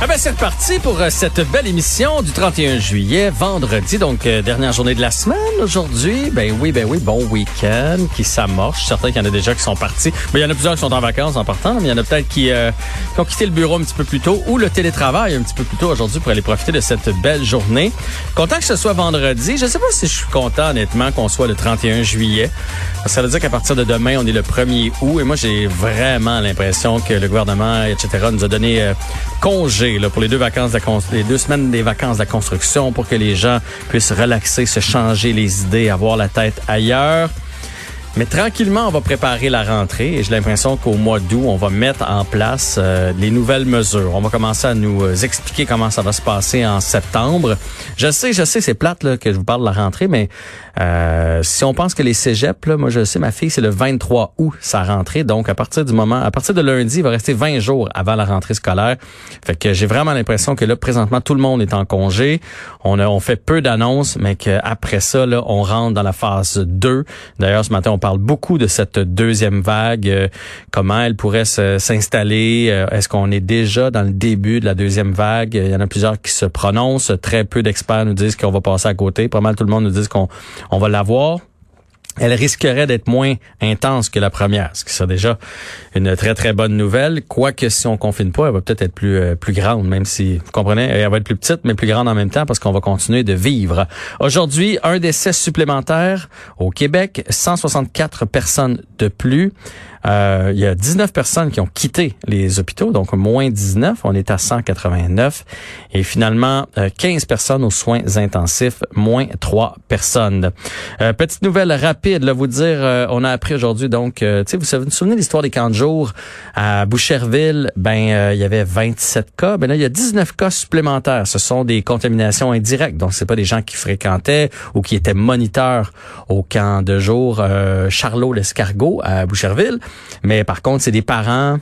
Ah ben c'est reparti pour euh, cette belle émission du 31 juillet, vendredi, donc euh, dernière journée de la semaine aujourd'hui. Ben oui, ben oui, bon week-end qui s'amorce. Certains qu'il y en a déjà qui sont partis. Mais il y en a plusieurs qui sont en vacances en partant, mais il y en a peut-être qui, euh, qui, ont quitté le bureau un petit peu plus tôt ou le télétravail un petit peu plus tôt aujourd'hui pour aller profiter de cette belle journée. Content que ce soit vendredi. Je sais pas si je suis content honnêtement qu'on soit le 31 juillet. Ça veut dire qu'à partir de demain, on est le 1er août et moi j'ai vraiment l'impression que le gouvernement, etc., nous a donné congé pour les deux vacances de les deux semaines des vacances de la construction pour que les gens puissent relaxer, se changer les idées, avoir la tête ailleurs. Mais tranquillement, on va préparer la rentrée et j'ai l'impression qu'au mois d'août, on va mettre en place euh, les nouvelles mesures. On va commencer à nous euh, expliquer comment ça va se passer en septembre. Je sais, je sais, c'est plate là, que je vous parle de la rentrée, mais euh, si on pense que les cégeps, là, moi je sais, ma fille, c'est le 23 août sa rentrée. Donc à partir du moment, à partir de lundi, il va rester 20 jours avant la rentrée scolaire. Fait que j'ai vraiment l'impression que là, présentement, tout le monde est en congé. On a, on fait peu d'annonces, mais qu'après ça, là, on rentre dans la phase 2. D'ailleurs, ce matin, on parle beaucoup de cette deuxième vague, euh, comment elle pourrait s'installer. Euh, est-ce qu'on est déjà dans le début de la deuxième vague? Il y en a plusieurs qui se prononcent. Très peu d'experts nous disent qu'on va passer à côté. Pas mal tout le monde nous dit qu'on on va l'avoir elle risquerait d'être moins intense que la première, ce qui serait déjà une très très bonne nouvelle. Quoique si on confine pas, elle va peut-être être plus euh, plus grande, même si vous comprenez, elle va être plus petite mais plus grande en même temps parce qu'on va continuer de vivre. Aujourd'hui, un décès supplémentaire au Québec, 164 personnes de plus. Euh, il y a 19 personnes qui ont quitté les hôpitaux, donc moins 19. On est à 189. Et finalement, 15 euh, personnes aux soins intensifs, moins 3 personnes. Euh, petite nouvelle rapide, là, vous dire, on a appris aujourd'hui, donc, tu sais, vous, vous souvenez de l'histoire des camps de jour? À Boucherville? Ben, il y avait 27 cas. Ben là, il y a 19 cas supplémentaires. Ce sont des contaminations indirectes. Donc, c'est pas des gens qui fréquentaient ou qui étaient moniteurs au camp de jour Charlot-l'Escargot à Boucherville. Mais par contre, c'est des parents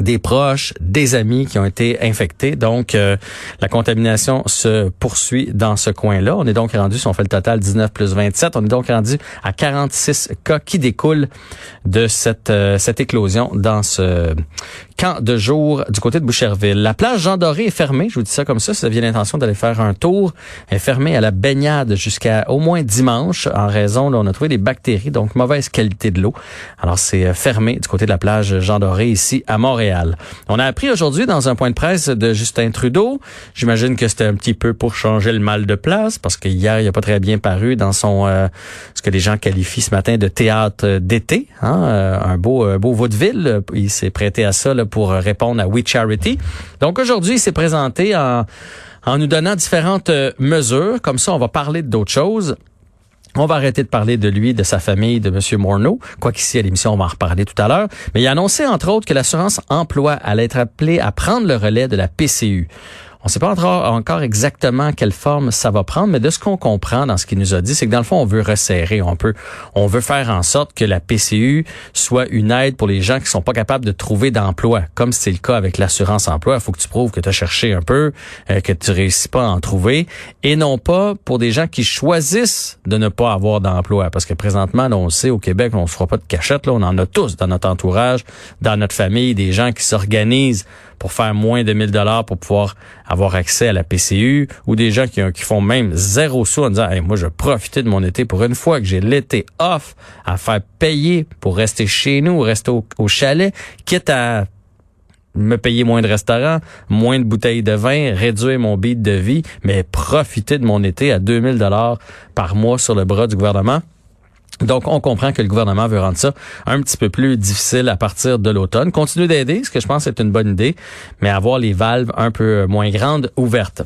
des proches, des amis qui ont été infectés. Donc, euh, la contamination se poursuit dans ce coin-là. On est donc rendu, si on fait le total 19 plus 27, on est donc rendu à 46 cas qui découlent de cette, euh, cette éclosion dans ce de jour du côté de Boucherville. La plage Jean Doré est fermée, je vous dis ça comme ça, si vous aviez l'intention d'aller faire un tour. Elle est fermée à la baignade jusqu'à au moins dimanche en raison, là, on a trouvé des bactéries, donc mauvaise qualité de l'eau. Alors, c'est euh, fermé du côté de la plage Jean Doré ici à Montréal. On a appris aujourd'hui dans un point de presse de Justin Trudeau, j'imagine que c'était un petit peu pour changer le mal de place, parce que hier, il a pas très bien paru dans son euh, ce que les gens qualifient ce matin de théâtre d'été, hein, euh, un beau beau vaudeville. Il s'est prêté à ça pour répondre à We Charity. Donc aujourd'hui, il s'est présenté en en nous donnant différentes euh, mesures. Comme ça, on va parler d'autres choses. On va arrêter de parler de lui, de sa famille, de M. Morneau. Quoi qu'ici, à l'émission, on va en reparler tout à l'heure. Mais il a annoncé, entre autres, que l'assurance emploi allait être appelée à prendre le relais de la PCU. On ne sait pas encore exactement quelle forme ça va prendre, mais de ce qu'on comprend dans ce qu'il nous a dit, c'est que dans le fond, on veut resserrer, on peut, on veut faire en sorte que la PCU soit une aide pour les gens qui sont pas capables de trouver d'emploi, comme c'est le cas avec l'assurance emploi. Il faut que tu prouves que tu as cherché un peu, euh, que tu réussis pas à en trouver, et non pas pour des gens qui choisissent de ne pas avoir d'emploi, parce que présentement, on sait au Québec, on se fera pas de cachette, là, on en a tous dans notre entourage, dans notre famille, des gens qui s'organisent pour faire moins de 1000 dollars pour pouvoir avoir accès à la PCU ou des gens qui, font même zéro sous en disant moi je profiter de mon été pour une fois que j'ai l'été off à faire payer pour rester chez nous, rester au, chalet, quitte à me payer moins de restaurants, moins de bouteilles de vin, réduire mon beat de vie, mais profiter de mon été à 2000 dollars par mois sur le bras du gouvernement. Donc, on comprend que le gouvernement veut rendre ça un petit peu plus difficile à partir de l'automne. Continuer d'aider, ce que je pense est une bonne idée, mais avoir les valves un peu moins grandes ouvertes.